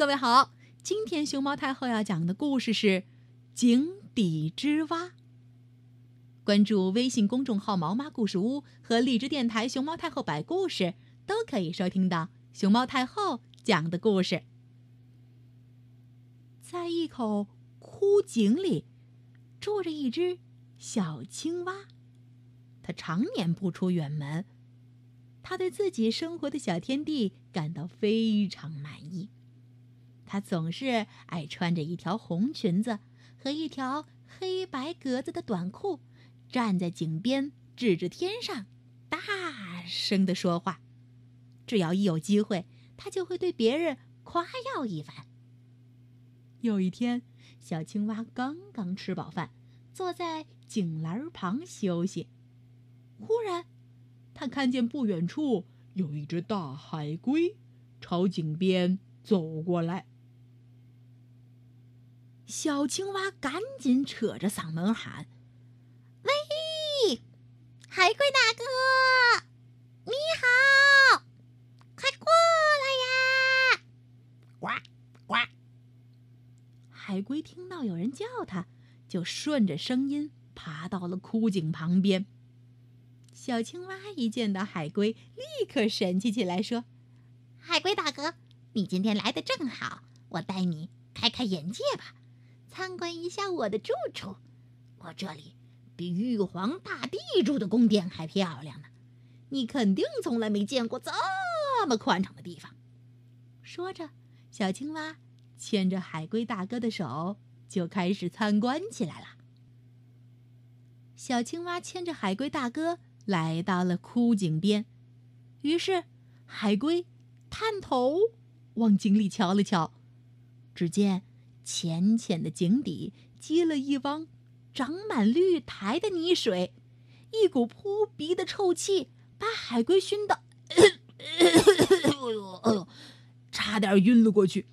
各位好，今天熊猫太后要讲的故事是《井底之蛙》。关注微信公众号“毛妈故事屋”和荔枝电台“熊猫太后摆故事”，都可以收听到熊猫太后讲的故事。在一口枯井里，住着一只小青蛙，它常年不出远门，它对自己生活的小天地感到非常满意。她总是爱穿着一条红裙子和一条黑白格子的短裤，站在井边，指着天上，大声地说话。只要一有机会，她就会对别人夸耀一番。有一天，小青蛙刚刚吃饱饭，坐在井栏旁休息。忽然，他看见不远处有一只大海龟，朝井边走过来。小青蛙赶紧扯着嗓门喊：“喂，海龟大哥，你好，快过来呀！”呱呱。海龟听到有人叫它，就顺着声音爬到了枯井旁边。小青蛙一见到海龟，立刻神气起来，说：“海龟大哥，你今天来的正好，我带你开开眼界吧。”参观一下我的住处，我这里比玉皇大帝住的宫殿还漂亮呢。你肯定从来没见过这么宽敞的地方。说着，小青蛙牵着海龟大哥的手就开始参观起来了。小青蛙牵着海龟大哥来到了枯井边，于是海龟探头往井里瞧了瞧，只见。浅浅的井底积了一汪长满绿苔的泥水，一股扑鼻的臭气把海龟熏得，哎呦哎呦，差点晕了过去。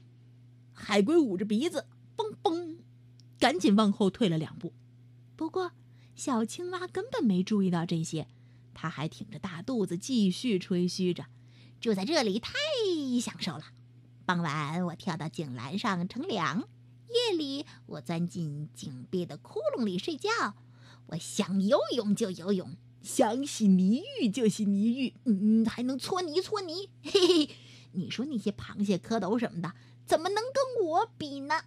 海龟捂着鼻子，嘣嘣，赶紧往后退了两步。不过，小青蛙根本没注意到这些，它还挺着大肚子继续吹嘘着：“住在这里太享受了。傍晚，我跳到井栏上乘凉。”夜里，我钻进井壁的窟窿里睡觉。我想游泳就游泳，想洗泥浴就洗泥浴，嗯，还能搓泥搓泥。嘿嘿，你说那些螃蟹、蝌蚪什么的，怎么能跟我比呢？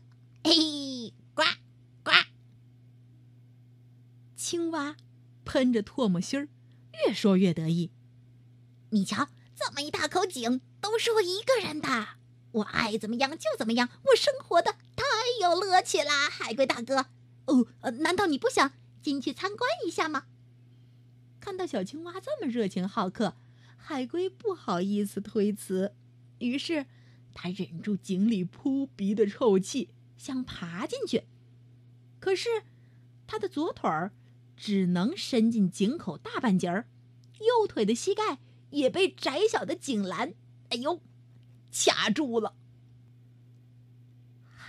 嘿，呱呱！青蛙喷着唾沫星儿，越说越得意。你瞧，这么一大口井，都是我一个人的。我爱怎么样就怎么样，我生活的。有乐趣啦，海龟大哥！哦，难道你不想进去参观一下吗？看到小青蛙这么热情好客，海龟不好意思推辞，于是他忍住井里扑鼻的臭气，想爬进去。可是他的左腿儿只能伸进井口大半截儿，右腿的膝盖也被窄小的井栏，哎呦，卡住了。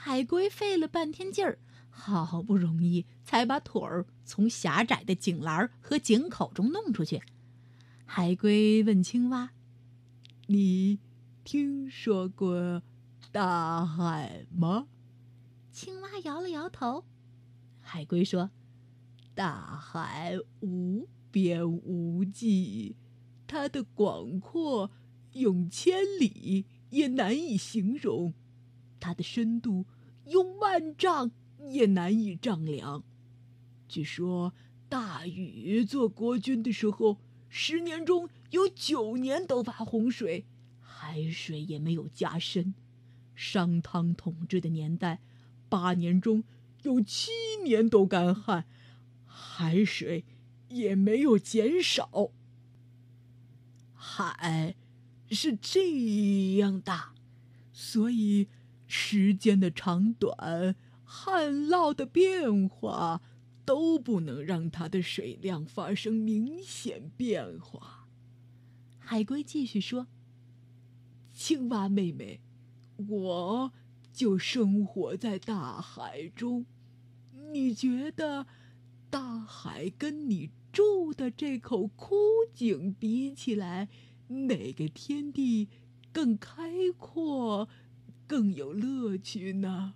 海龟费了半天劲儿，好不容易才把腿儿从狭窄的井栏和井口中弄出去。海龟问青蛙：“你听说过大海吗？”青蛙摇了摇头。海龟说：“大海无边无际，它的广阔用千里也难以形容。”它的深度用万丈也难以丈量。据说大禹做国君的时候，十年中有九年都发洪水，海水也没有加深；商汤统治的年代，八年中有七年都干旱，海水也没有减少。海是这样大，所以。时间的长短、旱涝的变化，都不能让它的水量发生明显变化。海龟继续说：“青蛙妹妹，我就生活在大海中。你觉得，大海跟你住的这口枯井比起来，哪个天地更开阔？”更有乐趣呢。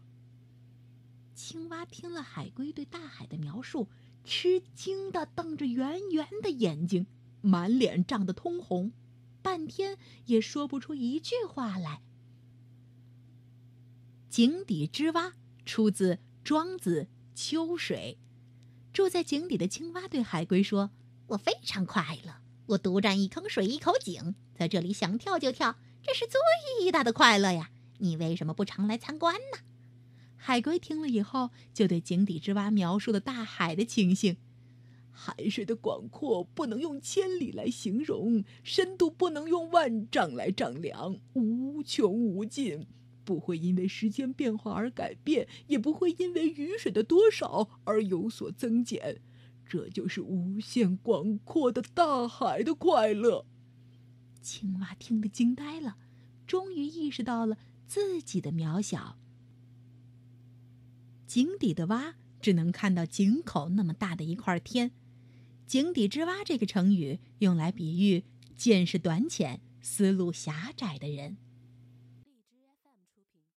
青蛙听了海龟对大海的描述，吃惊的瞪着圆圆的眼睛，满脸涨得通红，半天也说不出一句话来。井底之蛙出自《庄子·秋水》。住在井底的青蛙对海龟说：“我非常快乐，我独占一坑水一口井，在这里想跳就跳，这是最大的快乐呀！你为什么不常来参观呢？”海龟听了以后，就对井底之蛙描述了大海的情形：海水的广阔不能用千里来形容，深度不能用万丈来丈量，无穷无尽。不会因为时间变化而改变，也不会因为雨水的多少而有所增减。这就是无限广阔的大海的快乐。青蛙听得惊呆了，终于意识到了自己的渺小。井底的蛙只能看到井口那么大的一块天。井底之蛙这个成语用来比喻见识短浅、思路狭窄的人。